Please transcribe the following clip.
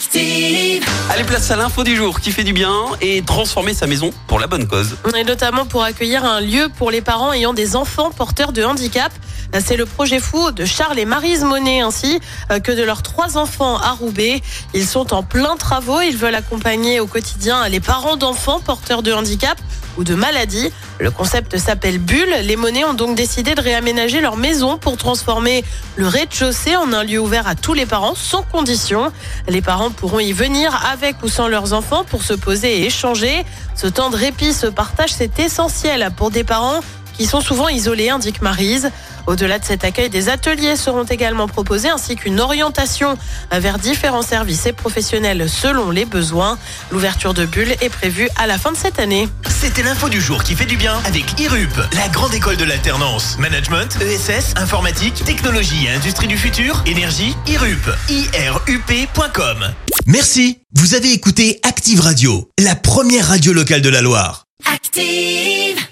Active. Allez, place à l'info du jour qui fait du bien et transformer sa maison pour la bonne cause. Et notamment pour accueillir un lieu pour les parents ayant des enfants porteurs de handicap. C'est le projet fou de Charles et Marise Monet ainsi euh, que de leurs trois enfants à Roubaix. Ils sont en plein travaux. Ils veulent accompagner au quotidien les parents d'enfants porteurs de handicap ou de maladies. Le concept s'appelle Bulle. Les Monnaies ont donc décidé de réaménager leur maison pour transformer le rez-de-chaussée en un lieu ouvert à tous les parents sans condition. Les parents pourront y venir avec ou sans leurs enfants pour se poser et échanger. Ce temps de répit, ce partage, c'est essentiel pour des parents qui sont souvent isolés, indique Marise. Au-delà de cet accueil, des ateliers seront également proposés ainsi qu'une orientation vers différents services et professionnels selon les besoins. L'ouverture de Bulle est prévue à la fin de cette année. C'était l'info du jour qui fait du bien avec IRUP, la grande école de l'alternance. Management, ESS, informatique, technologie et industrie du futur, énergie, IRUP. IRUP.com. Merci. Vous avez écouté Active Radio, la première radio locale de la Loire. Active.